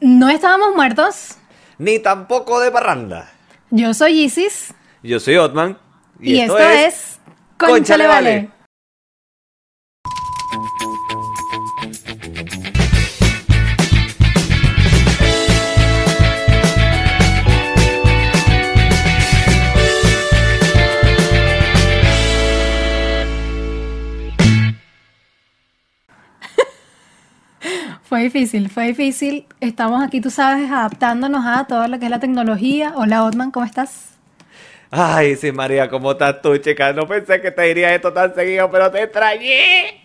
No estábamos muertos. Ni tampoco de parranda. Yo soy Isis. Yo soy Otman. Y, esto, es, Conchale Vale. Fue difícil, fue difícil. Estamos aquí, tú sabes, adaptándonos a todo lo que es la tecnología. Hola, Otman, ¿cómo estás? Ay, sí, María, ¿cómo estás tú, chica? No pensé que te diría esto tan seguido, pero te extrañé.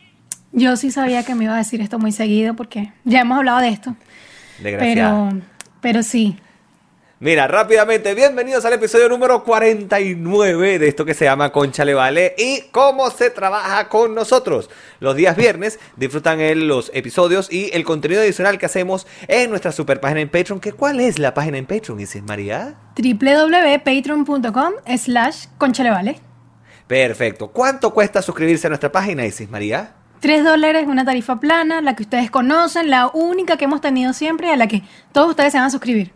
Yo sí sabía que me iba a decir esto muy seguido porque ya hemos hablado de esto. Desgraciada. Pero, pero sí. Mira, rápidamente, bienvenidos al episodio número 49 de esto que se llama Concha Le Vale y cómo se trabaja con nosotros. Los días viernes disfrutan los episodios y el contenido adicional que hacemos en nuestra super página en Patreon. ¿Que ¿Cuál es la página en Patreon, dices María? www.patreon.com slash conchalevale. Perfecto. ¿Cuánto cuesta suscribirse a nuestra página, dices María? 3 dólares, una tarifa plana, la que ustedes conocen, la única que hemos tenido siempre y a la que todos ustedes se van a suscribir.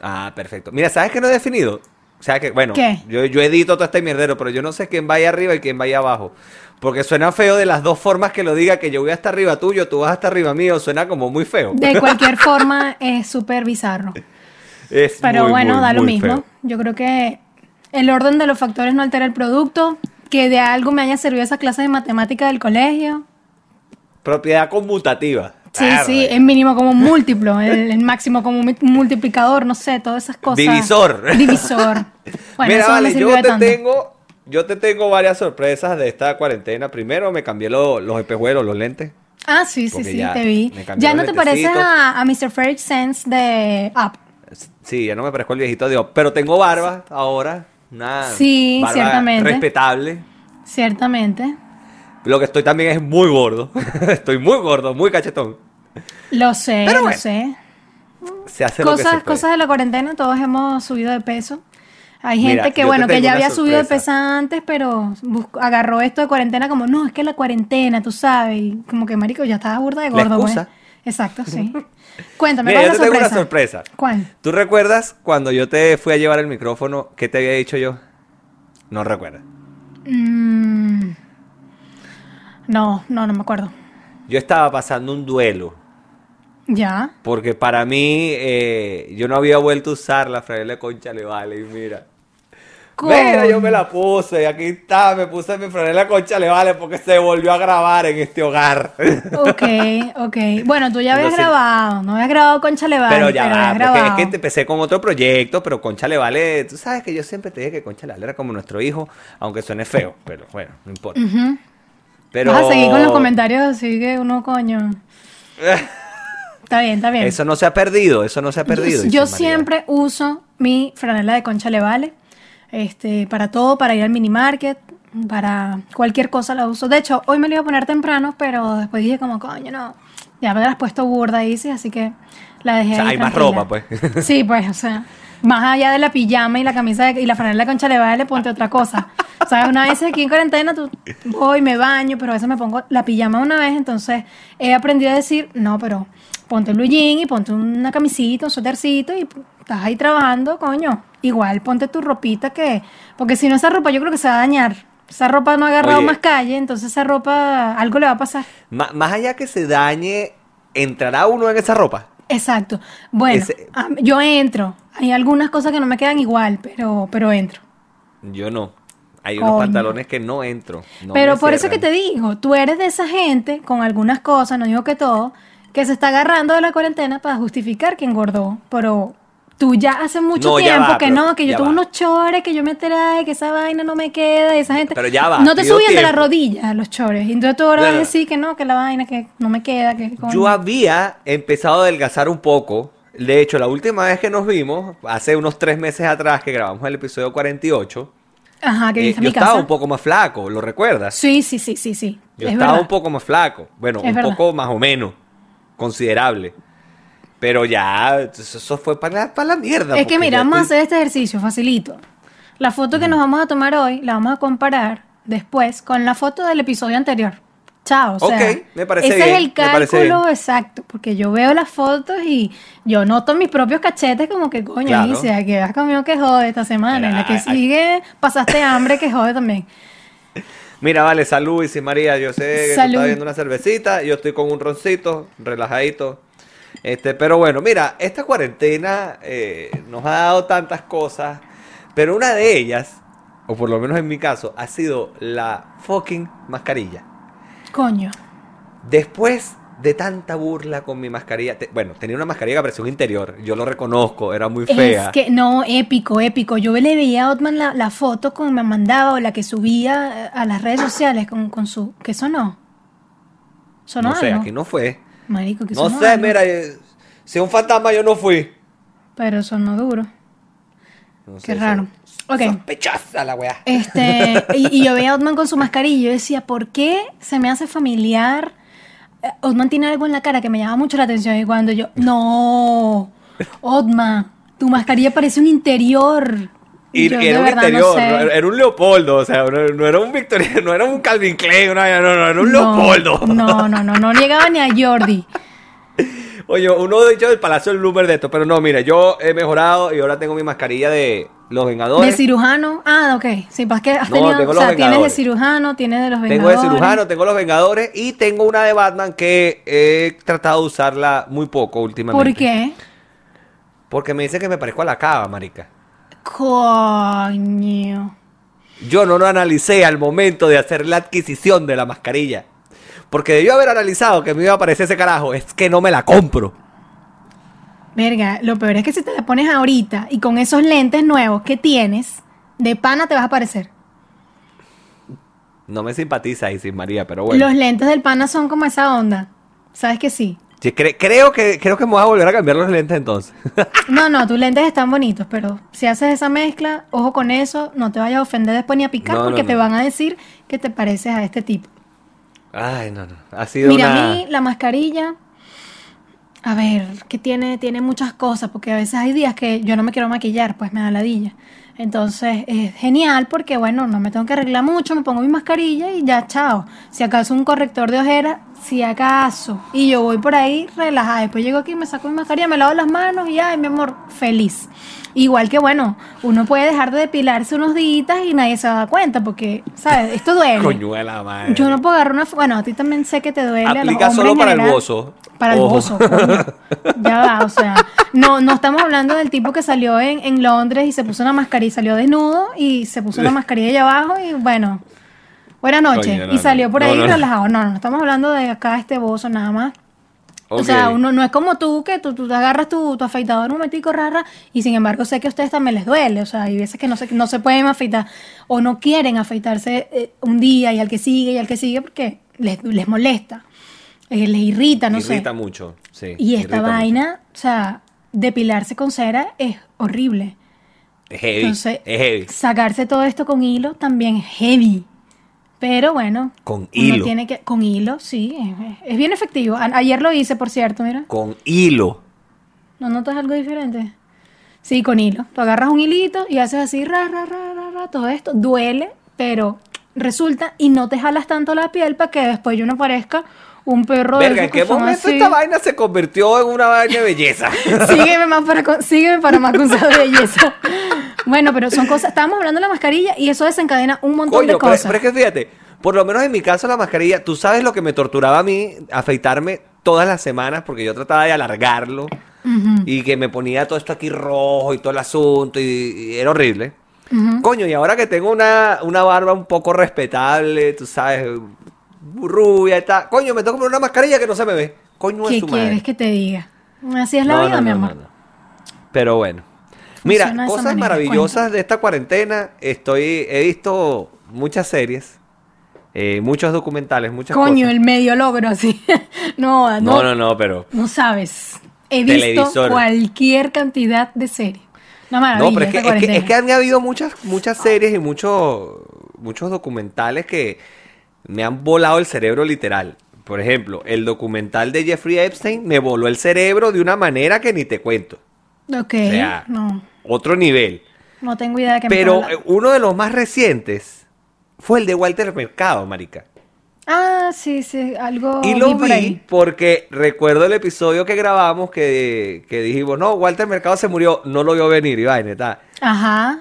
Ah, perfecto. Mira, ¿sabes qué no he definido? O sea que, bueno, ¿Qué? Yo, yo edito todo este mierdero, pero yo no sé quién vaya arriba y quién vaya abajo. Porque suena feo de las dos formas que lo diga, que yo voy hasta arriba tuyo, tú vas hasta arriba mío, suena como muy feo. De cualquier forma es súper bizarro. Es Pero muy, bueno, muy, da lo mismo. feo. Yo creo que el orden de los factores no altera el producto. Que de algo me haya servido esa clase de matemática del colegio. Propiedad conmutativa. Sí, Arre. sí, en mínimo como múltiplo, el, el máximo como multiplicador, no sé, todas esas cosas. Divisor. Divisor. Bueno, Mira, vale, yo te tanto. tengo, yo te tengo varias sorpresas de esta cuarentena. Primero me cambié lo- los espejuelos, los lentes. Ah, sí, sí, sí, te vi. Ya no te pareces a, a Mr. Frederick Sense de Up. Sí, ya no me parezco el viejito de Dios, pero tengo barba ahora. Una Sí, barba ciertamente. Respetable. Ciertamente. Lo que estoy también es muy gordo. estoy muy gordo, muy cachetón. Lo sé, Pero lo sé. Se hace lo que se Cosas, puede. cosas de la cuarentena, todos hemos subido de peso. Hay Mira, gente que, bueno, que tengo ya había subido de peso antes, pero buscó- agarró esto de cuarentena como, no, es que la cuarentena, tú sabes, y como que, marico, ya estaba burda de gordo, pues. excusa. Exacto, sí. Cuéntame, Mira, ¿cuál yo es te tengo sorpresa? una sorpresa. ¿Cuál? ¿Tú recuerdas cuando yo te fui a llevar el micrófono? ¿Qué te había dicho yo? No recuerdas. Mm, no, no, no me acuerdo. Yo estaba pasando un duelo. ¿Ya? Porque para mí, eh, yo no había vuelto a usar la franela de concha le vale. Y mira. Mira, yo me la puse. Y aquí está, me puse mi franela concha le vale porque se volvió a grabar en este hogar. Ok, ok. Bueno, tú ya habías No sé. grabado, no habías grabado con Chaleval, Pero ya va, porque es que te empecé con otro proyecto, pero Concha le vale. Tú sabes que yo siempre te dije que Concha le vale era como nuestro hijo, aunque suene feo, pero bueno, no importa. Ujú. Pero Vas a seguir con los comentarios así que uno, coño. Está bien, está bien. Eso no se ha perdido, eso no se ha perdido. Yo, siempre uso mi franela de concha le vale. Este, para todo, para ir al mini market, para cualquier cosa la uso. De hecho, hoy me lo iba a poner temprano, pero después dije como, coño, no. Ya me la has puesto burda, dice, así que la dejé O sea, ahí hay más ropa, pues. Sí, pues, o sea, más allá de la pijama y la camisa de- y la franela de concha le ponte otra cosa. O sea, una vez aquí en cuarentena tú voy, me baño, pero a veces me pongo la pijama una vez, entonces he aprendido a decir, no, pero ponte un blue jean y ponte una camisita, un suétercito y estás ahí trabajando, coño. Igual ponte tu ropita que, porque si no esa ropa yo creo que se va a dañar. Esa ropa no ha agarrado Oye. más calle, entonces esa ropa algo le va a pasar. Más allá que se dañe, ¿entrará uno en esa ropa? Exacto. Bueno, Ese- a- yo entro. Hay algunas cosas que no me quedan igual, pero, pero entro. Yo no. Hay Coño. unos pantalones que no entro. no pero me por eso que cierran. te digo, tú eres de esa gente con algunas cosas, no digo que todo, que se está agarrando de la cuarentena para justificar que engordó. Pero tú ya hace mucho No, tiempo va, que pero no, que yo tuve va. unos chores que yo me trae, que esa vaina no me queda, y esa gente. Pero ya va, No te subían de la tiempo. rodilla los chores. Y entonces tú ahora vas a decir que no, que la vaina, que no me queda, que. Yo había empezado a adelgazar un poco. De hecho, la última vez que nos vimos, hace unos tres meses atrás que grabamos el episodio 48, Ajá, que eh, yo mi casa. estaba un poco más flaco, ¿lo recuerdas? Sí, sí, sí, sí, sí. Yo es estaba verdad. un poco más flaco. Bueno, Es un verdad. poco más o menos. Considerable. Pero ya, eso fue para la, para la mierda. Es que mira, vamos a hacer este ejercicio, facilito. La foto que nos vamos a tomar hoy la vamos a comparar después con la foto del episodio anterior. chao. O sea, Ok, me parece ese bien, es el cálculo exacto, porque yo veo las fotos y yo noto mis propios cachetes como que, coño, Claro. Alicia, que has comido que jode esta semana, y la que Ay, ay. sigue pasaste hambre que jode también. Mira, vale, salud, y María. Yo sé que tú estás viendo una cervecita. Yo estoy con un roncito, relajadito. Este, pero bueno, mira, esta cuarentena eh, nos ha dado tantas cosas. Pero una de ellas, o por lo menos en mi caso, ha sido la fucking mascarilla. Coño. Después de tanta burla con mi mascarilla, te- bueno, tenía una mascarilla que parecía un interior, yo lo reconozco, era muy fea. Es que, no, épico, épico. Yo le veía a Otman la, la foto que me mandaba o la que subía eh, a las redes sociales con, con su... ¿Qué sonó? ¿Sonó no sé, algo? aquí no fue. Marico, que No sé, mira, si un fantasma yo no fui. Pero sonó duro. No Qué sé, raro. so- Ok. Sospechosa la weá. Este, y, y yo veía a Otman con su mascarilla y yo decía, ¿por qué se me hace familiar? Eh, Otman tiene algo en la cara que me llama mucho la atención y cuando yo, no, Otman, tu mascarilla parece un interior. Y, yo de era un no interior, sé. era, un Leopoldo, o sea, no, no era un Victoria, no era un Calvin Klein, no, no, no, era un No, Leopoldo. No, no, no, no llegaba ni a Jordi. Oye, uno de hecho del Palacio del Bloomer de esto, pero no, mira, yo he mejorado y ahora tengo mi mascarilla de los De Vengadores. cirujano. Ah, ok. Sí, pues que has No, tenido, tengo o los sea, tienes de Vengadores. cirujano, tienes de los Tengo de Vengadores. cirujano, tengo los Vengadores y tengo una de Batman que he tratado de usarla muy poco últimamente. ¿Por qué? Porque me dice que me parezco a la cava, marica. Coño. Yo no lo analicé al momento de hacer la adquisición de la mascarilla. Porque debió haber analizado que me iba a aparecer ese carajo. Es que no me la compro. Verga, lo peor es que si te la pones ahorita y con esos lentes nuevos que tienes, de pana te vas a parecer. No me simpatiza sin María, pero bueno. Los lentes del pana son como esa onda. ¿Sabes que sí? Sí, cre- creo, que, creo que me voy a volver a cambiar los lentes entonces. No, no, tus lentes están bonitos, pero si haces esa mezcla, ojo con eso, no te vayas a ofender después ni a picar No, no, porque no. te van a decir que te pareces a este tipo. Ay, no, no. Ha sido Mira, una... a mí la mascarilla, a ver, que tiene, tiene muchas cosas, porque a veces hay días que yo no me quiero maquillar, pues me da ladilla. Entonces es genial porque, bueno, no me tengo que arreglar mucho, me pongo mi mascarilla y ya, chao. Si acaso un corrector de ojera, si acaso. Y yo voy por ahí relajada. Después llego aquí, me saco mi mascarilla, me lavo las manos y, ay, mi amor, feliz. Igual que, bueno, uno puede dejar de depilarse unos días y nadie se da cuenta porque, ¿sabes? Esto duele. Coñuela madre. Yo no puedo agarrar una. Bueno, a ti también sé que te duele. a los Aplica solo para el bozo. Para el Ojo. bozo. coño. Ya va, o sea. No, no estamos hablando del tipo que salió en, en Londres y se puso una mascarilla, salió desnudo y se puso una mascarilla allá abajo y bueno. Buenas noches. Coño, no, y salió por No, ahí no, relajado. No, no, estamos hablando de acá este bozo nada más. O sea, uno no es como tú, que tú, tú te agarras tu, tu afeitador un momentico rara y sin embargo sé que a ustedes también les duele. O sea, hay veces que no se, no se pueden afeitar o no quieren afeitarse eh, un día y al que sigue y al que sigue porque les, les molesta, eh, les irrita, no Irrita sé. mucho, sí. Y esta irrita vaina, o sea, depilarse con cera es horrible. Es heavy. Entonces, es heavy. sacarse todo esto con hilo también es heavy. Pero bueno, Con hilo. tiene que con hilo, sí, es, es bien efectivo. Ayer lo hice, por cierto, mira. Con hilo. ¿No notas algo diferente? Sí, con hilo. Tú agarras un hilito y haces así, ra, ra, ra, ra, ra, todo esto. Duele, pero resulta y no te jalas tanto la piel para que después yo no parezca un perro de Verga, esos ¿en qué momento así. esta vaina se convirtió en una vaina de belleza? sígueme, más para, sígueme para más consejos de belleza. Bueno, pero son cosas. Estábamos hablando de la mascarilla y eso desencadena un montón de Coño, pero, cosas. pero es que fíjate, por lo menos en mi caso la mascarilla, tú sabes lo que me torturaba a mí afeitarme todas las semanas porque yo trataba de alargarlo y que me ponía todo esto aquí rojo y todo el asunto y, y era horrible. Coño, y ahora que tengo una, una barba un poco respetable, tú sabes, rubia tal, coño, me tengo que poner una mascarilla que no se me ve. Coño, es ¿Qué su madre. quieres que te diga? Así es la No, vida, no, mi no, amor. no, no. Pero bueno. Mira, cosas manera, maravillosas de esta cuarentena. Estoy, he visto muchas series, eh, muchos documentales, muchas Coño, cosas. el medio logro así. no, no, No, no, no, pero. No sabes. He visto cualquier cantidad de series. Maravilla. No, pero es que, es, que, es que han habido muchas, muchas series y muchos, muchos documentales que me han volado el cerebro literal. Por ejemplo, el documental de Jeffrey Epstein me voló el cerebro de una manera que ni te cuento. Ok, O sea, no. Otro nivel. No tengo idea de qué me Pero uno de los más recientes fue el de Walter Mercado, marica. Ah, sí, sí, algo Y lo vi por vi ahí. porque recuerdo el episodio que grabamos que, que dijimos, no, Walter Mercado se murió, no lo vio venir, y vaina, tal. Ajá.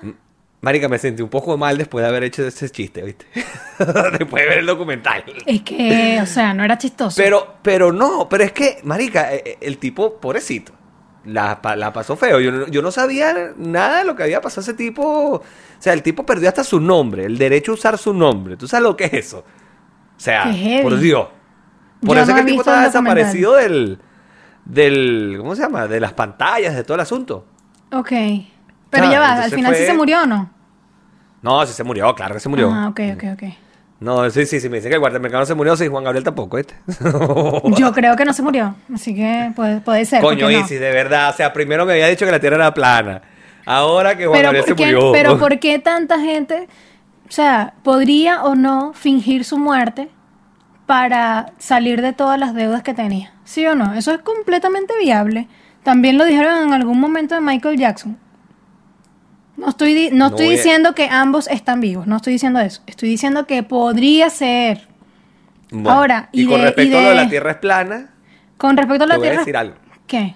Marica, me sentí un poco mal después de haber hecho ese chiste, ¿viste? después de ver el documental. Es que, o sea, no era chistoso. Pero, pero no, pero es que, marica, eh, eh, el tipo, pobrecito, la, la pasó feo. Yo, no- yo no sabía nada de lo que había pasado a ese tipo. O sea, el tipo perdió hasta su nombre, el derecho a usar su nombre. ¿Tú sabes lo que es eso? O sea, por Dios. Por Yo eso no es he que el tipo estaba desaparecido del, del, ¿cómo se llama? De las pantallas, de todo el asunto. Ok. Pero Ah, ya va, al final sí fue- se murió o no. No, sí se murió, claro que se murió. Ah, ok, ok, ok. No, sí, sí, sí, me dicen que el guardamercado no se murió, sí, Juan Gabriel tampoco, ¿viste? Yo creo que no se murió, así que puede, puede ser. Coño, ¿por qué no? Isis, de verdad. O sea, primero me había dicho que la Tierra era plana. Ahora que Juan Pero Gabriel se ¿por, qué, murió. pero ¿por qué tanta gente, o sea, podría o no fingir su muerte para salir de todas las deudas que tenía? ¿Sí o no? Eso es completamente viable. También lo dijeron en algún momento de Michael Jackson. No estoy, no No estoy a- diciendo que ambos están vivos, no estoy diciendo eso. Estoy diciendo que podría ser. Bueno, Ahora, y, y con de- respecto y a lo de la Tierra es plana, Con respecto a te la voy a Tierra... decir algo. ¿Qué?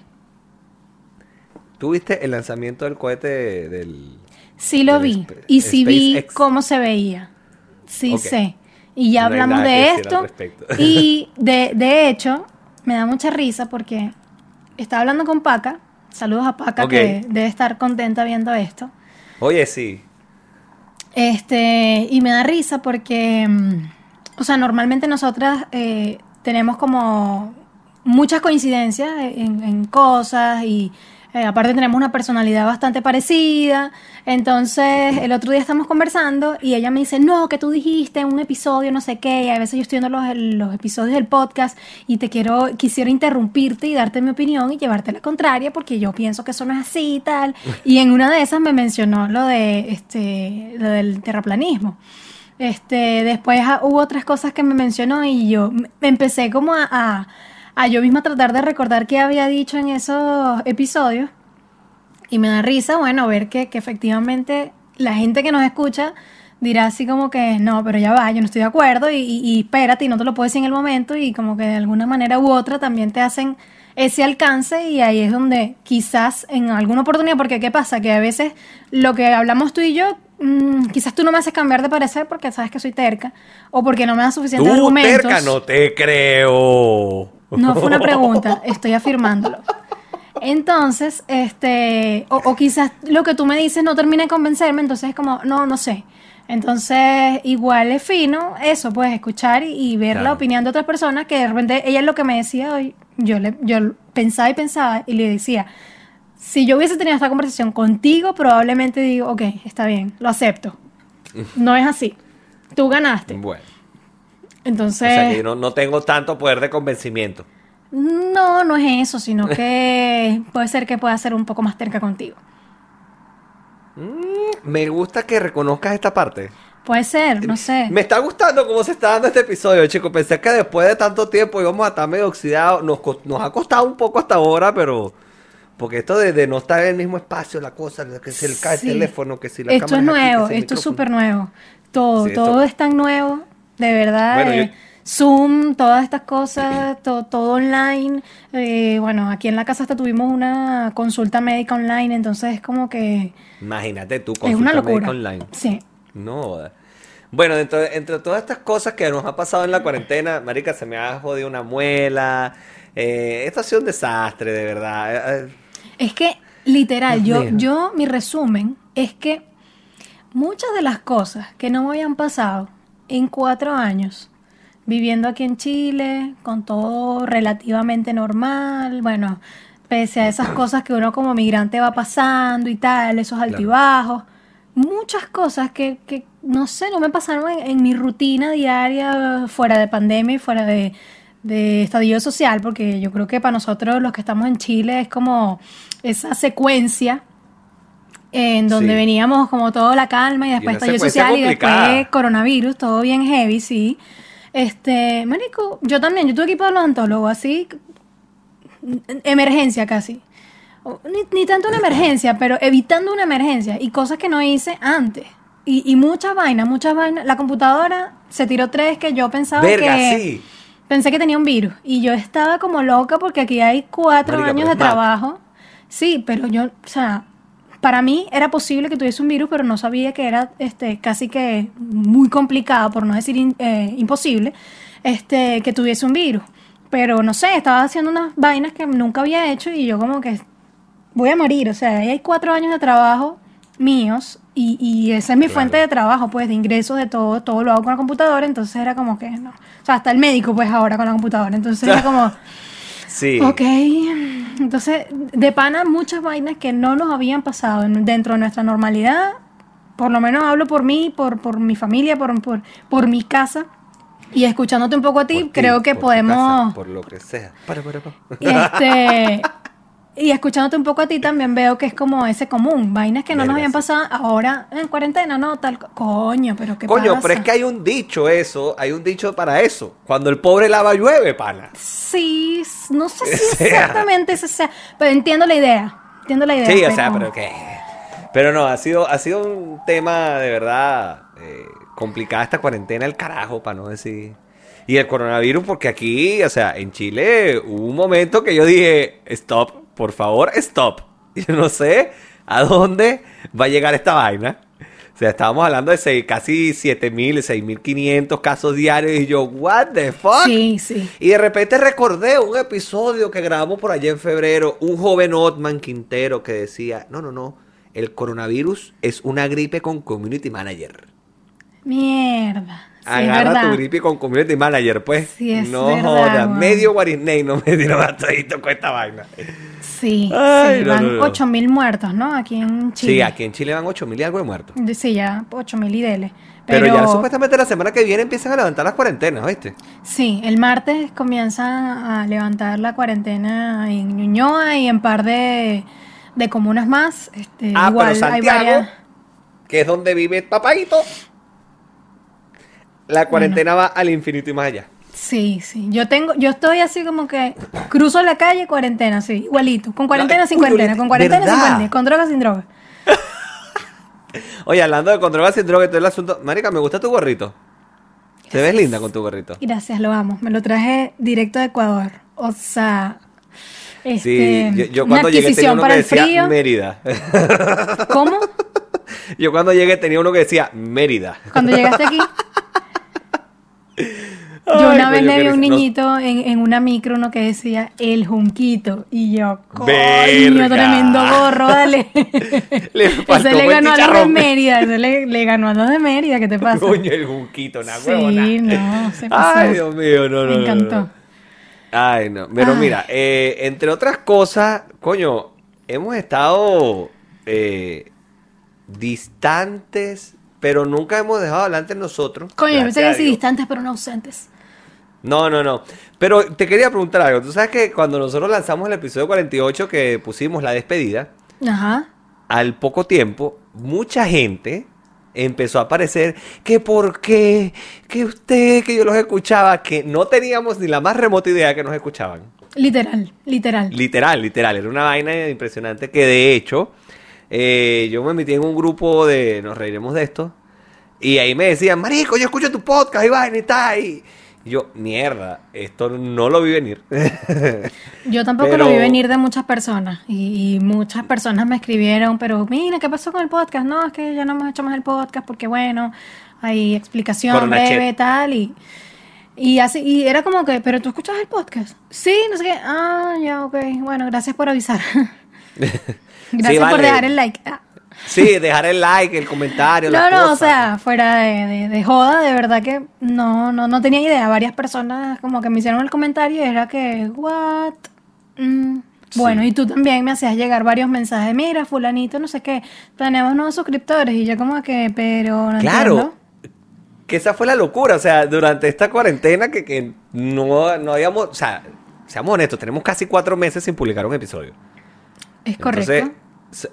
¿Tú viste el lanzamiento del cohete del... Sí lo del vi. Y sí vi cómo se veía. Sí sé. Y ya No hablamos de esto. Y de, de hecho, me da mucha risa porque estaba hablando con Paca. Saludos a Paca que debe estar contenta viendo esto. Oye, sí. Este, y me da risa porque, mm, o sea, normalmente nosotras eh, tenemos como muchas coincidencias en, en cosas y eh, aparte tenemos una personalidad bastante parecida. Entonces, el otro día estamos conversando y ella me dice, no, que tú dijiste en un episodio, no sé qué, y a veces yo estoy viendo los, los episodios del podcast y te quiero, quisiera interrumpirte y darte mi opinión y llevarte la contraria porque yo pienso que eso no es así y tal. Y en una de esas me mencionó lo de este, lo del terraplanismo. Este, después ah, hubo otras cosas que me mencionó y yo me empecé como a, a, a yo misma tratar de recordar qué había dicho en esos episodios. Y me da risa, bueno, ver que, que efectivamente la gente que nos escucha dirá así como que no, pero ya va, yo no estoy de acuerdo y, y, y espérate y no te lo puedo decir en el momento y como que de alguna manera u otra también te hacen ese alcance y ahí es donde quizás en alguna oportunidad, porque ¿qué pasa? Que a veces lo que hablamos tú y yo, mm, quizás tú no me haces cambiar de parecer porque sabes que soy terca o porque no me das suficientes Tú, argumentos. terca, no te creo. No fue una pregunta, estoy afirmándolo. Entonces, este, o, o quizás lo que tú me dices no termine de convencerme, entonces es como, no, no sé. Entonces, igual es fino eso, pues escuchar y, y ver la opinión de otras personas que de repente ella es lo que me decía hoy, yo le, yo pensaba y pensaba y le decía, si yo hubiese tenido esta conversación contigo, probablemente digo, ok, está bien, lo acepto. No es así. Tú ganaste. Bueno, Entonces, o sea que yo no, no tengo tanto poder de convencimiento. No, no es eso, sino que puede ser que pueda ser un poco más terca contigo. Me gusta que reconozcas esta parte. Puede ser, no sé. Me está gustando cómo se está dando este episodio, chicos. Pensé que después de tanto tiempo íbamos a estar medio oxidados. Nos, nos ha costado un poco hasta ahora, pero... Porque esto de, de no estar en el mismo espacio, la cosa, que si el, ca- Sí. teléfono, que si la Esto es cámara aquí, que nuevo, el esto es súper nuevo. Todo, Sí, esto- todo es tan nuevo, de verdad. Bueno, eh, yo- Zoom, todas estas cosas, to- todo online. Eh, bueno, aquí en la casa hasta tuvimos una consulta médica online, entonces es como que Imagínate tú, es consulta médica online. Sí. No. Bueno, dentro de- entre todas estas cosas que nos ha pasado en la cuarentena, marica, se me ha jodido una muela. Eh, esto ha sido un desastre, de verdad. Eh, eh, Es que, literal, yo, yo, mi resumen es que muchas de las cosas que no me habían pasado en cuatro años, viviendo aquí en Chile, con todo relativamente normal, bueno, pese a esas cosas que uno como migrante va pasando y tal, esos Claro. altibajos, muchas cosas que, que, no sé, no me pasaron en, en mi rutina diaria fuera de pandemia y fuera de, de estadio social, porque yo creo que para nosotros los que estamos en Chile es como esa secuencia en donde Sí. veníamos como toda la calma y después estallido social y después coronavirus, todo bien heavy, sí. Este, marico, yo también, yo tuve que ir para el odontólogo, así, emergencia casi. Ni, ni tanto una emergencia, pero evitando una emergencia y cosas que no hice antes. Y, y muchas vainas, muchas vainas. La computadora se tiró tres que yo pensaba Verga, que... sí. Pensé que tenía un virus. Y yo estaba como loca porque aquí hay cuatro Marica, años de trabajo. Sí, pero yo, o sea, para mí era posible que tuviese un virus, pero no sabía que era este, casi que muy complicado, por no decir in- eh, imposible, este, que tuviese un virus. Pero no sé, estaba haciendo unas vainas que nunca había hecho y yo como que voy a morir. O sea, ahí hay cuatro años de trabajo míos y, y esa es mi Claro. fuente de trabajo, pues de ingresos, de todo, todo lo hago con la computadora, entonces era como que no. O sea, hasta el médico pues ahora con la computadora, entonces era como... Sí. Ok, entonces de pana muchas vainas que no nos habían pasado en- dentro de nuestra normalidad, por lo menos hablo por mí, por, por mi familia, por, por, por mi casa, y escuchándote un poco a ti, Por creo que por podemos... casa, por lo que sea. Para, para, para. Este, y escuchándote un poco a ti también veo que es como ese común, vainas que no nos habían pasado ahora en cuarentena, no, tal, co- coño, pero qué Coño, pasa? pero es que hay un dicho eso, hay un dicho para eso. Cuando el pobre lava llueve, pana. Sí, no sé si O sea. exactamente ese sea, pero entiendo la idea, entiendo la idea. Sí, o sea, pero que... Pero no, ha sido, ha sido un tema de verdad eh, complicada esta cuarentena, el carajo, para no decir... Y el coronavirus, porque aquí, o sea, en Chile hubo un momento que yo dije, stop, por favor, stop. Yo no sé a dónde va a llegar esta vaina. O sea, estábamos hablando de seis- casi 7.000, 6.500 casos diarios y yo, what the fuck? Sí, sí. Y de repente recordé un episodio que grabamos por allá en febrero, un joven Otman Quintero que decía, no, no, no, el coronavirus es una gripe con community manager. Mierda. Sí, Agarra verdad. tu gripe con community manager, pues. Sí, es no verdad, jodas, medio Guarisney no me dieron todito con esta vaina. Sí, Ay, sí, no, van no. 8000 muertos, ¿no? Aquí en Chile. Sí, aquí en Chile van 8 mil y algo de muertos. Sí, ya 8000 y dele. Pero, Pero, ya supuestamente la semana que viene empiezan a levantar las cuarentenas, ¿viste? Sí, el martes comienzan a levantar la cuarentena en Ñuñoa y en par de, de comunas más. Este, Ah, igual pero hay Santiago, varias. que es donde vive papadito, la cuarentena va al infinito y más allá. Sí, sí. Yo tengo, yo estoy así como que cruzo la calle, cuarentena, sí, igualito. Con cuarentena, No, sin cuarentena, con cuarentena, sin cuarentena, con droga, sin droga. Oye, hablando de con drogas sin droga todo el asunto, Marica, me gusta tu gorrito. Te ves linda con tu gorrito. Gracias, lo amo. Me lo traje directo de Ecuador. O sea, Sí, este, yo, yo una cuando llegué tenía uno para que decía frío. Mérida. ¿Cómo? yo cuando llegué tenía uno que decía Mérida. Cuando llegaste aquí. Yo una vez le vi a un. No- niñito en, en una micro uno que decía el junquito. Y yo, coño, tremendo gorro, dale. Le faltó Ese le ganó a los de. Mérida. Ese le, le ganó a los de Mérida. ¿Qué te pasa? Coño, el junquito, una Sí, huevona. no, se pasó. Ay, Dios mío, no, no. Me no, no. encantó. Ay, no. Pero Ay. mira, eh, entre otras cosas, coño, hemos estado eh, distantes, pero nunca hemos dejado adelante nosotros. Coño, yo pensé que distantes, pero no ausentes. No, no, no. Pero te quería preguntar algo. Tú sabes que cuando nosotros lanzamos el episodio 48 que pusimos la despedida, Ajá. al poco tiempo, mucha gente empezó a aparecer que por qué, que usted, que yo los escuchaba, que no teníamos ni la más remota idea que nos escuchaban. Literal, literal. Literal, literal. Era una vaina impresionante que de hecho eh, yo me metí en un grupo de Nos reiremos de esto. Y ahí me decían, Marico, yo escucho tu podcast y vaina y tal. Y yo, mierda, esto no lo vi venir. Yo tampoco Pero- lo vi venir de muchas personas y, y muchas personas me escribieron, pero mira, ¿qué pasó con el podcast? No, es que ya no hemos hecho más el podcast porque bueno, hay explicación Corona breve chat. tal y y así y era como que, pero tú escuchas el podcast? Sí, no sé qué. Ah, ya, ok. Bueno, gracias por avisar. gracias por vale. dejar el like. Ah. Sí, dejar el like, el comentario. No, las no, o sea, fuera de, de- de joda, de verdad que no, no, no tenía idea. Varias personas como que me hicieron el comentario y era que, what? Mm, Bueno, Sí. y tú también me hacías llegar varios mensajes, mira, fulanito, no sé qué, tenemos nuevos suscriptores. Y yo como que, pero no Claro. entiendo. Que esa fue la locura, o sea, durante esta cuarentena que, que no, no habíamos, o sea, seamos honestos, tenemos casi cuatro meses sin publicar un episodio. Es correcto. Entonces,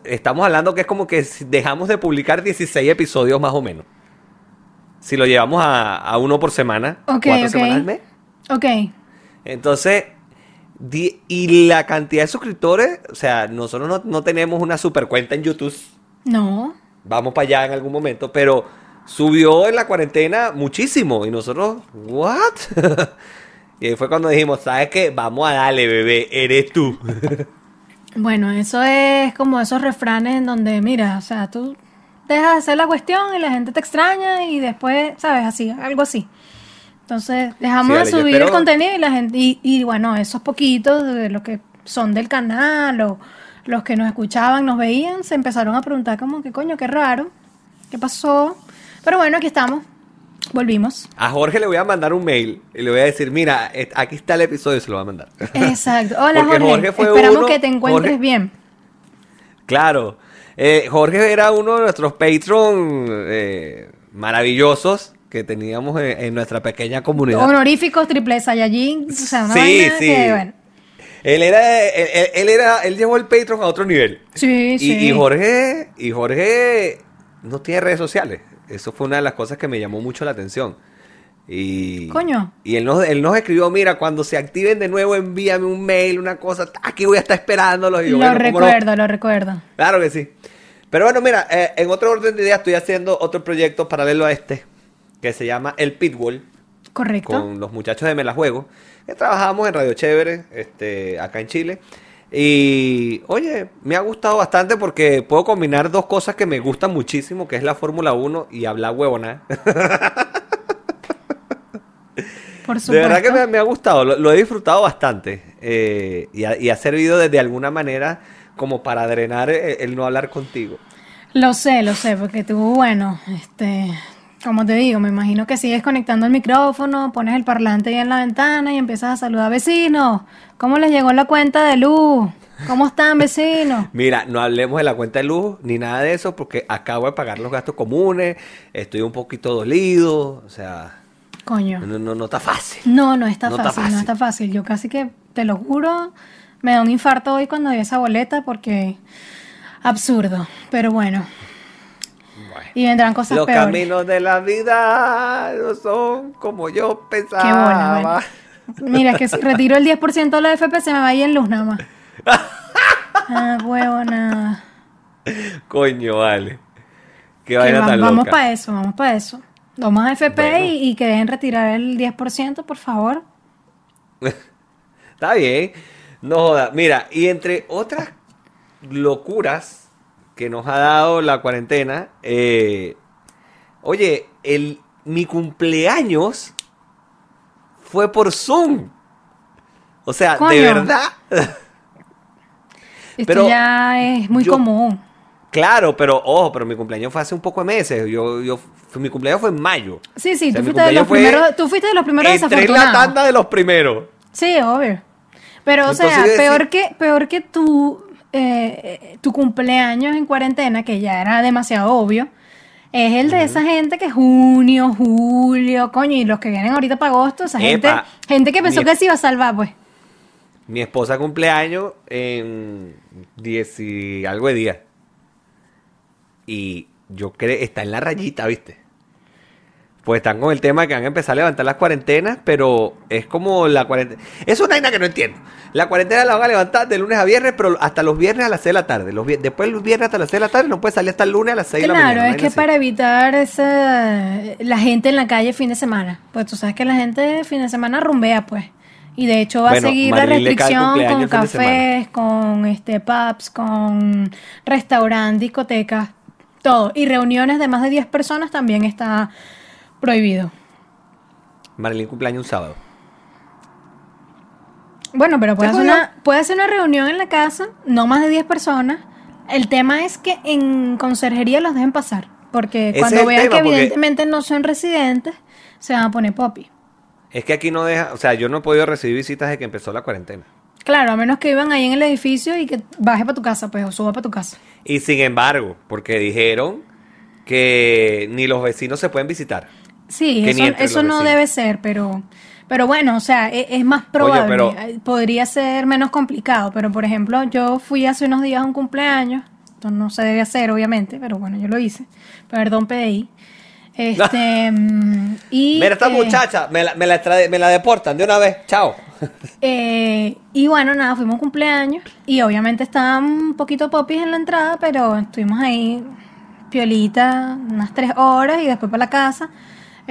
estamos hablando que es como que dejamos de publicar 16 episodios más o menos. Si lo llevamos a, a uno por semana, Ok, cuatro semanas al mes. ok. Entonces, y la cantidad de suscriptores, o sea, nosotros no, no tenemos una super cuenta en YouTube. No. vamos para allá en algún momento, pero subió en la cuarentena muchísimo y nosotros, ¿what? y ahí fue cuando dijimos, ¿sabes qué? Vamos a darle, bebé, eres tú. Bueno, eso es como esos refranes en donde, mira, o sea, tú dejas de hacer la cuestión y la gente te extraña y después, ¿sabes? Así, algo así. Entonces, dejamos Sí, de dale, subir espero- el contenido y la gente, y, y bueno, esos poquitos de los que son del canal o los que nos escuchaban, nos veían, se empezaron a preguntar como que coño, qué raro, qué pasó. Pero bueno, aquí estamos, volvimos. A Jorge le voy a mandar un mail y le voy a decir, mira, aquí está el episodio, se lo va a mandar. Exacto. Hola Jorge, Jorge fue esperamos uno- que te encuentres Jorge- bien. Claro. Eh, Jorge era uno de nuestros Patreon eh, maravillosos que teníamos en, en nuestra pequeña comunidad. Honoríficos, triple Saiyajin, o sea, una Sí, sí. que, bueno. Él era, él, él- él era, él llevó el Patreon a otro nivel. Sí, Y, sí. y Jorge, y Jorge no tiene redes sociales. Eso fue una de las cosas que me llamó mucho la atención. Y, Coño. Y él nos, él nos escribió, mira, cuando se activen de nuevo, envíame un mail, una cosa, aquí voy a estar esperándolos. Y yo, lo bueno, recuerdo, lo recuerdo. Claro que sí. Pero bueno, mira, eh, en otro orden de ideas estoy haciendo otro proyecto paralelo a este, que se llama El Pitbull, Correcto. con los muchachos de Melajuego, que trabajamos en Radio Chévere, este, acá en Chile. Y, oye, me ha gustado bastante porque puedo combinar dos cosas que me gustan muchísimo, que es la Fórmula 1 y hablar huevona. Por De supuesto. verdad que me, me ha gustado, lo, lo he disfrutado bastante. eh, y, ha, y ha servido de, de alguna manera como para drenar el, el no hablar contigo. Lo sé, lo sé, porque tú, bueno, este, como te digo, me imagino que sigues conectando el micrófono, pones el parlante ahí en la ventana y empiezas a saludar vecinos. ¿Cómo les llegó la cuenta de luz? ¿Cómo están, vecinos? Mira, no hablemos de la cuenta de luz ni nada de eso porque acabo de pagar los gastos comunes, estoy un poquito dolido, o sea, Coño. no, no, no está fácil. No, no está No está fácil, no fácil. está fácil. Yo casi que, te lo juro, me da un infarto hoy cuando vi esa boleta porque absurdo. Pero bueno, Bueno. y vendrán cosas Los peores. caminos de la vida no son como yo pensaba. Qué bola, bueno. Mira, que si retiro el 10% de la FP se me va a ir en luz nada más. Ah, huevo, nada. Coño, vale. Qué vaina va- tan vamos para eso, vamos para eso. Vamos a FP Bueno. y, y que dejen retirar el 10%, por favor. Está bien. No joda. Mira, y entre otras locuras que nos ha dado la cuarentena, eh, oye, el, mi cumpleaños fue por Zoom. O sea, Coño. de verdad. Esto Pero ya es muy yo- común. Claro, pero ojo, pero mi cumpleaños fue hace un poco de meses. Yo, yo, mi cumpleaños fue en mayo. Sí, sí, O sea, tú, fuiste de los primeros, tú fuiste de los primeros Entré en la tanda de los primeros. Sí, obvio. Pero, o sea, peor que, peor que tu, eh, tu cumpleaños en cuarentena, que ya era demasiado obvio, es el de esa gente que junio, julio, coño, y los que vienen ahorita para agosto, esa gente, Epa, gente que pensó que se iba a salvar, pues. Mi esposa cumpleaños en 10 y algo de días. Y yo creo, está en la rayita, ¿viste? Pues están con el tema de que van a empezar a levantar las cuarentenas, pero es como la cuarentena. Es una vaina que no entiendo. La cuarentena la van a levantar de lunes a viernes, pero hasta los viernes a las 6 de la tarde. Los, vier- después los viernes hasta las 6 de la tarde no puede salir hasta el lunes a las 6 de la mañana. Claro, es que así. para evitar esa, la gente en la calle fin de semana. Pues tú sabes que la gente fin de semana rumbea, pues. Y de hecho va Bueno, a seguir la Marilyn restricción con cafés, con este pubs, con restaurantes, discotecas, todo. Y reuniones de más de 10 personas también está prohibido. Marilyn cumpleaños un sábado. Bueno, pero puede ¿Te hacer, una, puede hacer una reunión en la casa, no más de 10 personas. El tema es que en conserjería los dejen pasar. Porque cuando vean tema, que evidentemente no son residentes, se van a poner popi. Es que aquí no deja, o sea, yo no he podido recibir visitas desde que empezó la cuarentena. Claro, a menos que vivan ahí en el edificio y que baje para tu casa, pues, o suba para tu casa. Y sin embargo, porque dijeron que ni los vecinos se pueden visitar. Sí, eso, eso no debe ser, pero, pero bueno, o sea, e- es, más probable. pero- Eh, Podría ser menos complicado, pero por ejemplo, yo fui hace unos días a un cumpleaños, esto no se debe hacer, obviamente, pero bueno, yo lo hice. Perdón, PDI. Este, mm, y, Mira, esta eh, muchacha, me la, me, la extra- me la deportan de una vez. Chao. Eh, y bueno, nada, fuimos a un cumpleaños y obviamente estaban un poquito popis en la entrada, pero estuvimos ahí piolita, unas tres horas y después para la casa.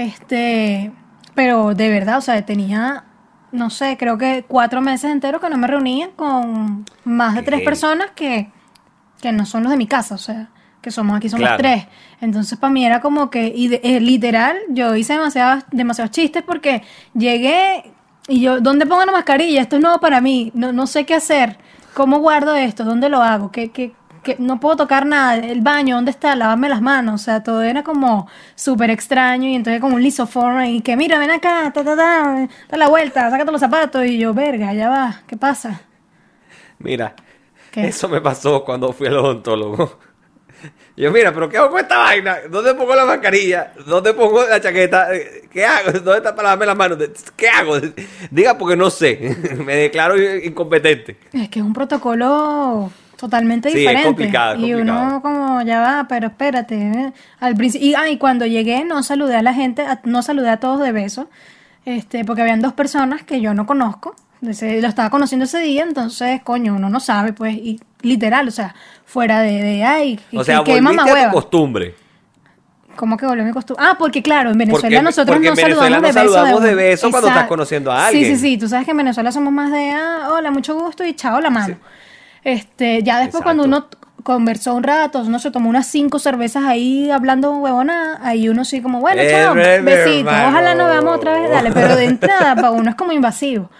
Este, pero de verdad, o sea, tenía, no sé, creo que cuatro meses enteros que no me reunía con más de Qué tres personas que, que no son los de mi casa, o sea, que somos aquí, somos Claro. tres. Entonces, para mí era como que, y de- eh, literal, yo hice demasiados, demasiados chistes porque llegué y yo, ¿dónde pongo la mascarilla? Esto es nuevo para mí, no, no sé qué hacer. ¿Cómo guardo esto? ¿Dónde lo hago? ¿Qué, qué, qué? No puedo tocar nada. El baño, ¿dónde está? Lavarme las manos. O sea, todo era como súper extraño y entonces como un lisoform y que mira, ven acá, ta, ta, ta, da la vuelta, sácate los zapatos y yo, verga, ya va, ¿qué pasa? Mira, ¿Qué? eso me pasó cuando fui al odontólogo. Yo, mira, pero ¿qué hago con esta vaina? ¿Dónde pongo la mascarilla? ¿Dónde pongo la chaqueta? ¿Qué hago? ¿Dónde está para lavarme las manos? ¿Qué hago? Diga porque no sé. Me declaro incompetente. Es que es un protocolo totalmente Sí, es diferente. complicado, es y uno como, ya va, pero espérate. ¿eh? Al principio, y, ah, y cuando llegué no saludé a la gente, a- no saludé a todos de beso, este, porque habían dos personas que yo no conozco. Ese- lo estaba conociendo ese día, entonces, coño, uno no sabe, pues, y literal, o sea, fuera de, de ay, O sea, volviste a tu costumbre. ¿Cómo que volvió mi costumbre? Ah, porque claro, en Venezuela Porque- nosotros porque no en Venezuela saludamos no de beso. saludamos de beso cuando estás conociendo a Sí, alguien. sí, sí. Tú sabes que en Venezuela somos más de, ah, hola, mucho gusto y chao la mano. Este, ya después cuando uno conversó un rato, uno se tomó unas cinco cervezas ahí hablando huevona, ahí uno sí como, bueno, Eh, chao, eh, besito, hermano. ojalá nos veamos otra vez, dale, pero de entrada para uno es como invasivo.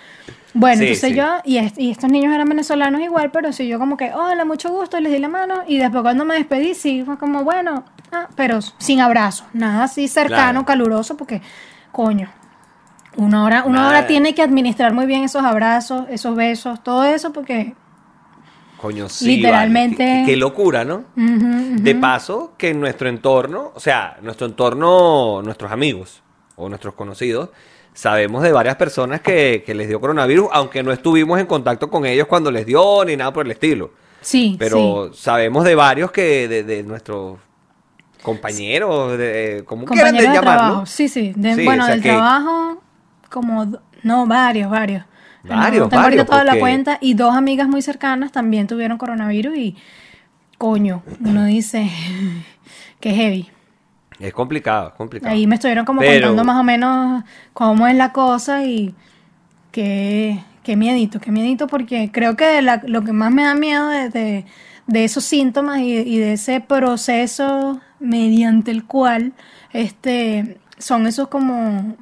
Bueno, Sí, entonces sí. yo, y, est- y estos niños eran venezolanos igual, pero si yo como que, hola, mucho gusto, les di la mano, y después cuando me despedí, sí, fue como, bueno, ah, pero sin abrazo, nada así cercano, Claro. caluroso, porque, coño, una hora, una Nada. hora tiene que administrar muy bien esos abrazos, esos besos, todo eso, porque Coño, sí. Literalmente. vale. Qué, qué locura, ¿no? De paso, que en nuestro entorno, o sea, nuestro entorno, nuestros amigos o nuestros conocidos, sabemos de varias personas que, que les dio coronavirus, aunque no estuvimos en contacto con ellos cuando les dio ni nada por el estilo. sí, Pero sabemos de varios que, de, de nuestros compañeros, de, de compañeros de trabajo, sí, sí, de- Sí, bueno, o sea del que- trabajo, como, no, varios, varios. Varios, no varios, toda la cuenta, y dos amigas muy cercanas también tuvieron coronavirus, y, coño, uno dice, que heavy. Es complicado, es complicado. Ahí me estuvieron como Pero- contando más o menos cómo es la cosa y qué, qué miedito, qué miedito, porque creo que la- lo que más me da miedo de, de- de esos síntomas y, y de ese proceso mediante el cual este son esos como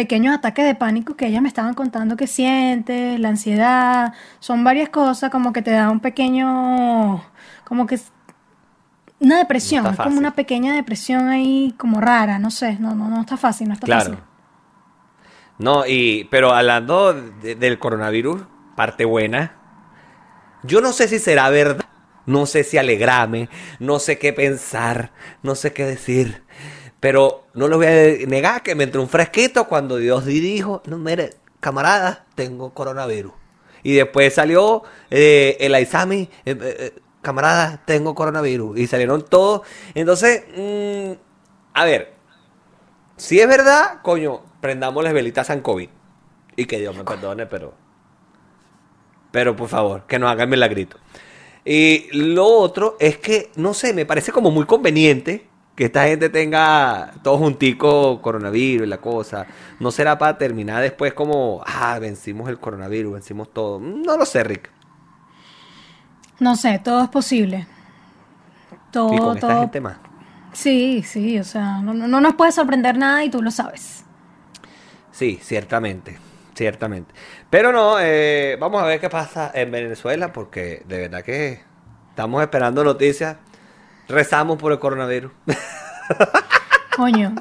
pequeños ataques de pánico que ellas me estaban contando que sientes, la ansiedad, son varias cosas como que te da un pequeño, como que una depresión, No es como una pequeña depresión ahí como rara, no sé, no, no, no está fácil, no está Claro. fácil. No, y pero hablando de- del coronavirus, parte buena. Yo no sé si será verdad, no sé si alegrarme, no sé qué pensar, no sé qué decir. Pero no lo voy a negar que me entró un fresquito cuando Dios dijo, no, mire, camarada, tengo coronavirus. Y después salió eh, el Aizami, eh, eh, camarada, tengo coronavirus. Y salieron todos. Entonces, mm, a ver, si es verdad, coño, prendamos las velitas San COVID. Y que Dios me perdone, pero. Pero por favor, que nos hagan milagrito. Y lo otro es que, no sé, me parece como muy conveniente que esta gente tenga todo juntico coronavirus y la cosa. No será para terminar después como, ah, vencimos el coronavirus, vencimos todo. No lo sé, Rick. No sé, todo es posible. Todo, y con esta todo. gente más. Sí, sí, o sea, no, no, no nos puede sorprender nada y tú lo sabes. Sí, ciertamente, ciertamente. Pero no, eh, vamos a ver qué pasa en Venezuela, porque de verdad que estamos esperando noticias. Rezamos por el coronavirus. Coño,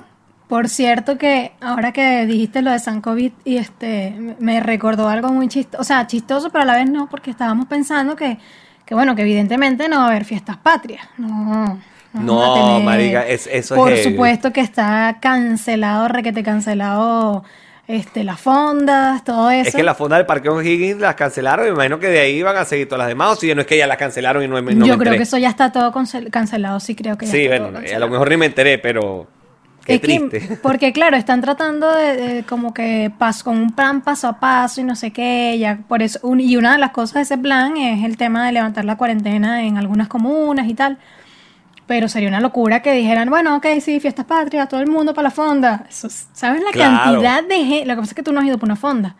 por cierto que ahora que dijiste lo de San COVID y este me- recordó algo muy chistoso, o sea, chistoso, pero a la vez no, porque estábamos pensando que, que bueno, que evidentemente no va a haber fiestas patrias. No. No, marica, es- eso es Por heavy. supuesto que está cancelado, requete cancelado, este, las fondas, todo eso. Es que la fonda del Parque O'Higgins las cancelaron me imagino que de ahí van a seguir todas las demás. O si no es que ya las cancelaron y no, me- no Yo me creo enteré. que eso ya está todo cancel- cancelado, sí creo que ya Sí, está bueno, todo a lo mejor ni me enteré, pero qué Es que- triste. porque claro, están tratando de, de como que pas, con un plan paso a paso y no sé qué, ya por eso un- y una de las cosas de ese plan es el tema de levantar la cuarentena en algunas comunas y tal. Pero sería una locura que dijeran, bueno, ok, sí, fiestas patrias, todo el mundo para la fonda. Eso, ¿Sabes la Claro. cantidad de gente? Lo que pasa es que tú no has ido por una fonda.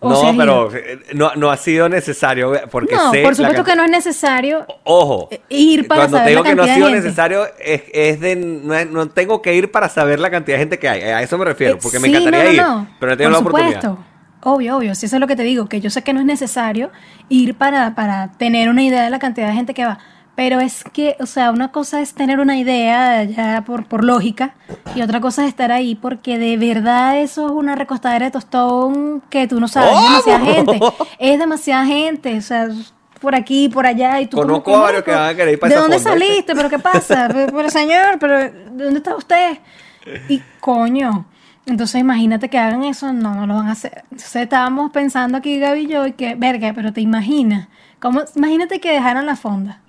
¿O No, pero eh, no, no ha sido necesario porque No, sé por supuesto que no es necesario. Ojo, Eh, ir para cuando saber digo la que no ha sido necesario es, es de no, es- no tengo que ir para saber la cantidad de gente que hay. A eso me refiero, Eh, porque me encantaría ir, pero no he tenido Por la oportunidad. supuesto. Obvio, obvio. Sí, eso es lo que te digo, que yo sé que no es necesario ir para, para tener una idea de la cantidad de gente que va. Pero es que, o sea, una cosa es tener una idea ya por, por lógica y otra cosa es estar ahí porque de verdad eso es una recostadera de tostón que tú no sabes. ¡Oh! Es demasiada gente. Es demasiada gente. O sea, por aquí, por allá. Y tú Conozco a varios "Marico, que van a querer ir para ¿De dónde fonda, ¿viste?" saliste? ¿Pero qué pasa? pero, señor, pero ¿de dónde está usted? Y coño. Entonces imagínate que hagan eso, no, no lo van a hacer. Entonces estábamos pensando aquí Gaby y yo y que, verga, pero te imaginas, ¿cómo, imagínate que dejaran la fonda.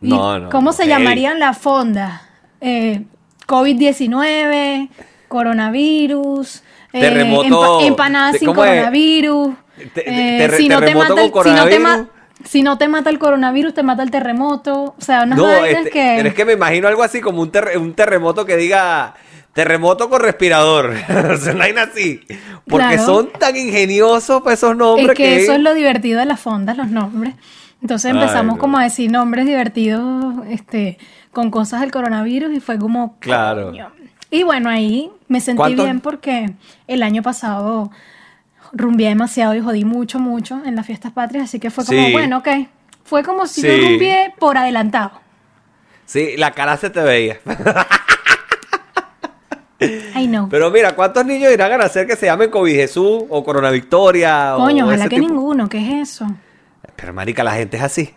¿Y No, no, ¿Cómo se Ey. llamarían la fonda? Eh, COVID-19, coronavirus, eh, Terremoto- empanadas sin coronavirus. Eh, si no te mata el- con si no te ma- coronavirus. si no te mata el coronavirus, te mata el terremoto. O sea, unas No, este- que... pero es que me imagino algo así como un, terre- un terremoto que diga terremoto con respirador. vaina así. Porque Claro. son tan ingeniosos esos nombres Es que eso es lo divertido de las fondas, los nombres. Entonces Ay, empezamos no. como a decir nombres divertidos este, con cosas del coronavirus y fue como... Claro. coño. Y bueno, ahí me sentí ¿Cuántos- bien porque el año pasado rumbié demasiado y jodí mucho, mucho en las fiestas patrias, así que fue como, Sí. bueno, ok. Fue como si Sí. yo rumbié por adelantado. Sí, la cara se te veía. Ay, no. Pero mira, ¿cuántos niños irán a nacer que se llamen COVID Jesús o Corona Victoria? Coño, o ojalá que tipo? ninguno, ¿qué es eso? Pero marica, la gente es así.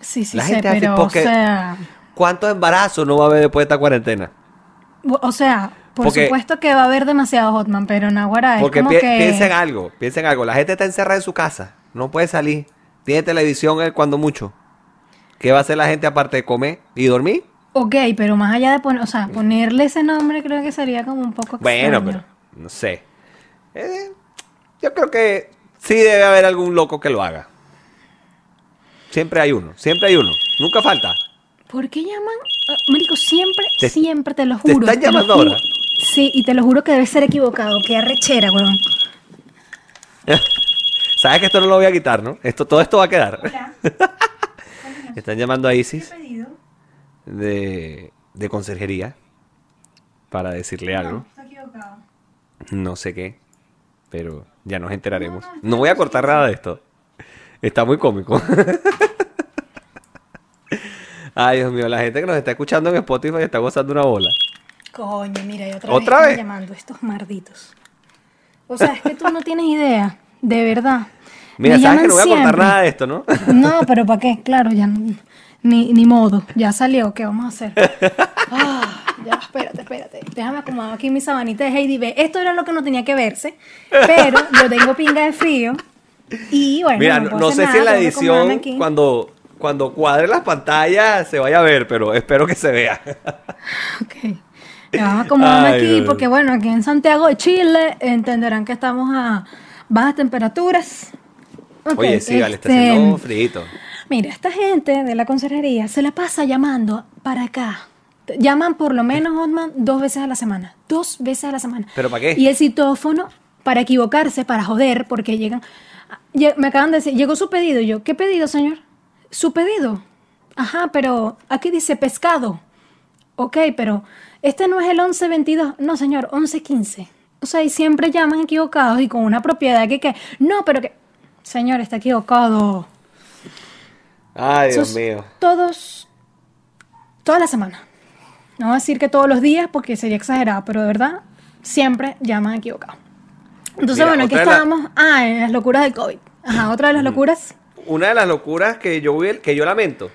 Sí, sí La sé, gente hace pero, porque- o sea... ¿Cuántos embarazos no va a haber después de esta cuarentena? O sea, por Porque- supuesto que va a haber demasiado Hotman, pero Nahuara es Porque como pi- que... piensen algo, piensen algo. La gente está encerrada en su casa, no puede salir. Tiene televisión eh, cuando mucho. ¿Qué va a hacer la gente aparte de comer y dormir? Ok, pero más allá de poner, o sea, ponerle ese nombre creo que sería como un poco Bueno, pero no sé. Eh, yo creo que sí debe haber algún loco que lo haga. Siempre hay uno, siempre hay uno. Nunca falta. ¿Por qué llaman? Marico, siempre, Te- siempre te lo te juro. están lo llamando ahora. Sí, y te lo juro que debe ser equivocado. Qué arrechera, weón. Sabes que esto no lo voy a quitar, ¿no? Esto, todo esto va a quedar. Están llamando a Isis de, de conserjería para decirle algo. está equivocado. No sé qué, pero ya nos enteraremos. No voy a cortar nada de esto. Está muy cómico. Ay, Dios mío, la gente que nos está escuchando en Spotify está gozando una bola. Coño, mira, y otra, ¿Otra vez, vez? están llamando estos malditos. O sea, es que tú no tienes idea, de verdad. Mira, Me sabes que no voy a siempre. nada de esto, ¿no? No, pero ¿para qué? Claro, ya no- ni, ni modo. Ya salió, ¿qué vamos a hacer? Ah, ya, espérate, espérate. Déjame acomodar aquí mi sabanita de Heidi B. Esto era lo que no tenía que verse, pero yo tengo pinga de frío. Y bueno, Mira, no, sé si en la edición, cuando, cuando cuadre las pantallas, se vaya a ver, pero espero que se vea. Ok. Ya vamos a acomodarme Ay, aquí porque, bueno, aquí en Santiago de Chile entenderán que estamos a bajas temperaturas. Ok, Oye, sí, vale, está este, haciendo frito. Mira, esta gente de la conserjería se la pasa llamando para acá. Llaman por lo menos, Hotman, dos veces a la semana. Dos veces a la semana. ¿Pero para qué? Y el citófono, para equivocarse, para joder, porque llegan... Me acaban de decir, llegó su pedido. Y yo, ¿qué pedido, señor? Su pedido. Ajá, pero aquí dice pescado. Ok, pero este no es el 1122. No, señor, 1115. O sea, y siempre llaman equivocados y con una propiedad que... que no, pero que... Señor, está equivocado. Ay, Dios mío. Todos, toda la semana. No voy a decir que todos los días porque sería exagerado, pero de verdad siempre llaman equivocado. Entonces, Mira, bueno, aquí la- estábamos. Ah, en las locuras del COVID. Ajá, otra de las locuras. Una de las locuras que yo, vi- que yo lamento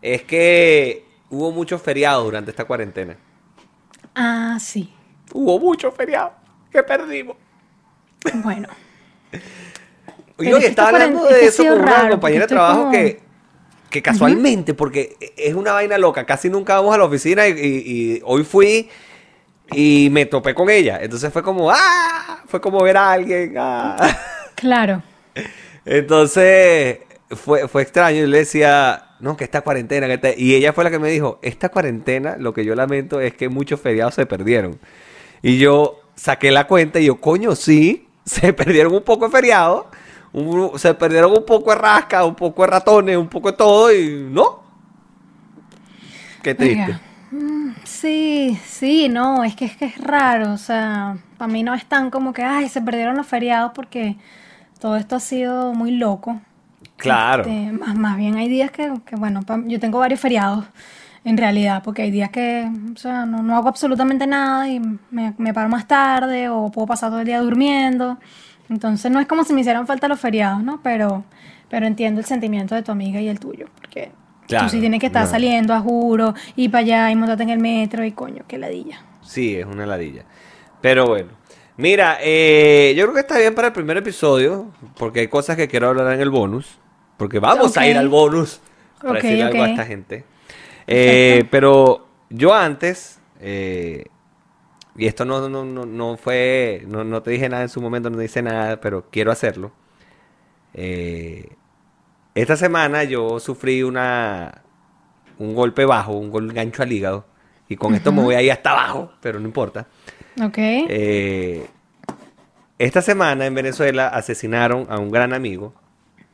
es que hubo muchos feriados durante esta cuarentena. Ah, sí. Hubo muchos feriados que perdimos. Bueno. Y Pero hoy es que estaba esta hablando de eso con una raro, compañera de trabajo como- que, que casualmente, porque es una vaina loca, casi nunca vamos a la oficina y, y- y hoy fui y me topé con ella. Entonces fue como, ¡ah! Fue como ver a alguien. ¡ah! Claro. Entonces fue, fue extraño. Y le decía, no, que esta cuarentena, que esta-". y ella fue la que me dijo, esta cuarentena, lo que yo lamento es que muchos feriados se perdieron. Y yo saqué la cuenta y yo, coño, sí, se perdieron un poco de feriados, un- se perdieron un poco de rasca, un poco de ratones, un poco de todo y no. Qué triste. Oiga, Sí, sí, no, es que es que es raro, o sea, para mí no es tan como que, ay, se perdieron los feriados porque todo esto ha sido muy loco. Claro. Este, más, más bien hay días que, que, bueno, pa- yo tengo varios feriados en realidad, porque hay días que, o sea, no, no hago absolutamente nada y me, me paro más tarde o puedo pasar todo el día durmiendo. Entonces no es como si me hicieran falta los feriados, ¿no? Pero, pero entiendo el sentimiento de tu amiga y el tuyo, porque Claro, tú sí tienes que estar no. saliendo a juro, y para allá y montarte en el metro y coño, qué ladilla. Sí, es una ladilla. Pero bueno. Mira, eh, yo creo que está bien para el primer episodio, porque hay cosas que quiero hablar en el bonus. Porque vamos a ir al bonus para Ok, decirle algo a esta gente. Eh, pero yo antes, eh, y esto no, no, no, no fue, no, no te dije nada en su momento, no te hice nada, pero quiero hacerlo. Eh, esta semana yo sufrí una, un golpe bajo, un gol gancho al hígado. Y con esto me voy ahí hasta abajo, pero no importa. ¿Ok? Eh, esta semana en Venezuela asesinaron a un gran amigo,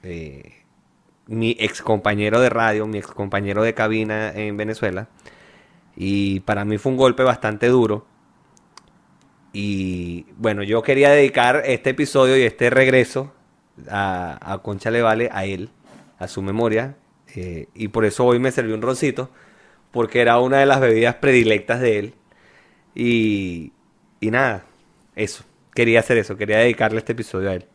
eh, mi ex compañero de radio, mi ex compañero de cabina en Venezuela. Y para mí fue un golpe bastante duro. Y bueno, yo quería dedicar este episodio y este regreso a, a Concha Le Vale a él, a su memoria. eh, y por eso hoy me serví un roncito, porque era una de las bebidas predilectas de él. Y, y nada, eso. Quería hacer eso, quería dedicarle este episodio a él.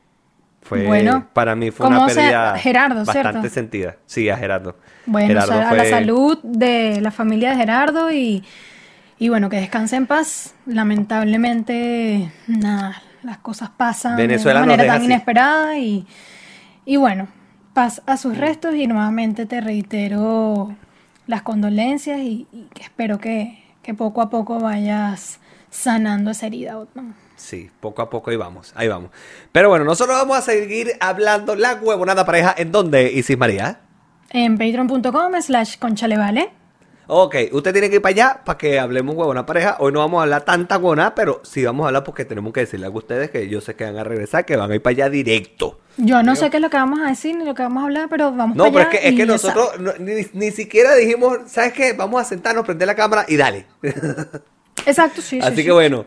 Fue, Bueno, para mí fue una ¿cómo se- pérdida Gerardo, bastante ¿cierto? sentida. Sí, a Gerardo. Bueno, Gerardo o sea, a la salud de la familia de Gerardo y, y bueno, que descanse en paz. Lamentablemente, nada, las cosas pasan Venezuela de una manera tan así. inesperada y, y bueno, paz a sus restos y nuevamente te reitero las condolencias y, y que espero que, que poco a poco vayas sanando esa herida, Otman. Sí, poco a poco ahí vamos, ahí vamos. Pero bueno, nosotros vamos a seguir hablando la huevonada pareja. ¿En dónde, Isis María? En patreon.com slash conchalevale. Ok, usted tiene que ir para allá para que hablemos huevona pareja. Hoy no vamos a hablar tanta huevona, pero sí vamos a hablar porque tenemos que decirle a ustedes que yo sé que van a regresar, que van a ir para allá directo. Yo no sé qué es lo que vamos a decir ni lo que vamos a hablar, pero vamos No, para pero es allá que, es que nosotros no- ni, ni siquiera dijimos, ¿sabes qué? Vamos a sentarnos, prender la cámara y dale. Exacto, sí, sí, Así sí. que bueno,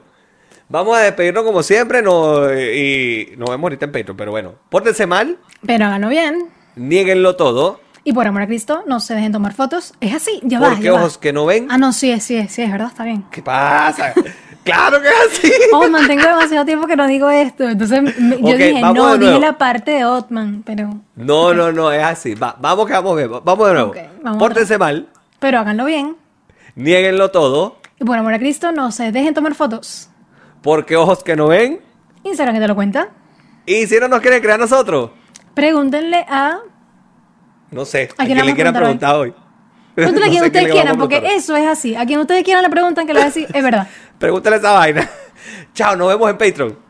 vamos a despedirnos como siempre no, y nos vemos ahorita en Patreon. Pero bueno, pórtense mal, Pero háganlo bien. nieguenlo todo, Y por amor a Cristo, no se dejen tomar fotos. Es así, ya va, porque ya va. ojos que no ven. Ah, no, sí, es, sí, es, sí, es verdad, está bien. ¿Qué pasa? claro que es así. Otman, tengo demasiado tiempo que no digo esto. Entonces me- yo dije, no, dije la parte de Otman, pero, No, no, no, es así. Va- vamos que vamos bien. Vamos de nuevo. Vamos Pórtense mal, pero háganlo bien. nieguenlo todo, Y por amor a Cristo, no se dejen tomar fotos. porque ojos que no ven. Instagram que te lo cuenta. Y si no nos quieren crear nosotros, Pregúntenle a. no sé, ¿A quién le quieran preguntar hoy. Pregúntenle a No quien sé ustedes quieran, porque eso es así. A quien ustedes quieran le preguntan que le va a decir, es verdad. Pregúntale esa vaina. Chao, nos vemos en Patreon.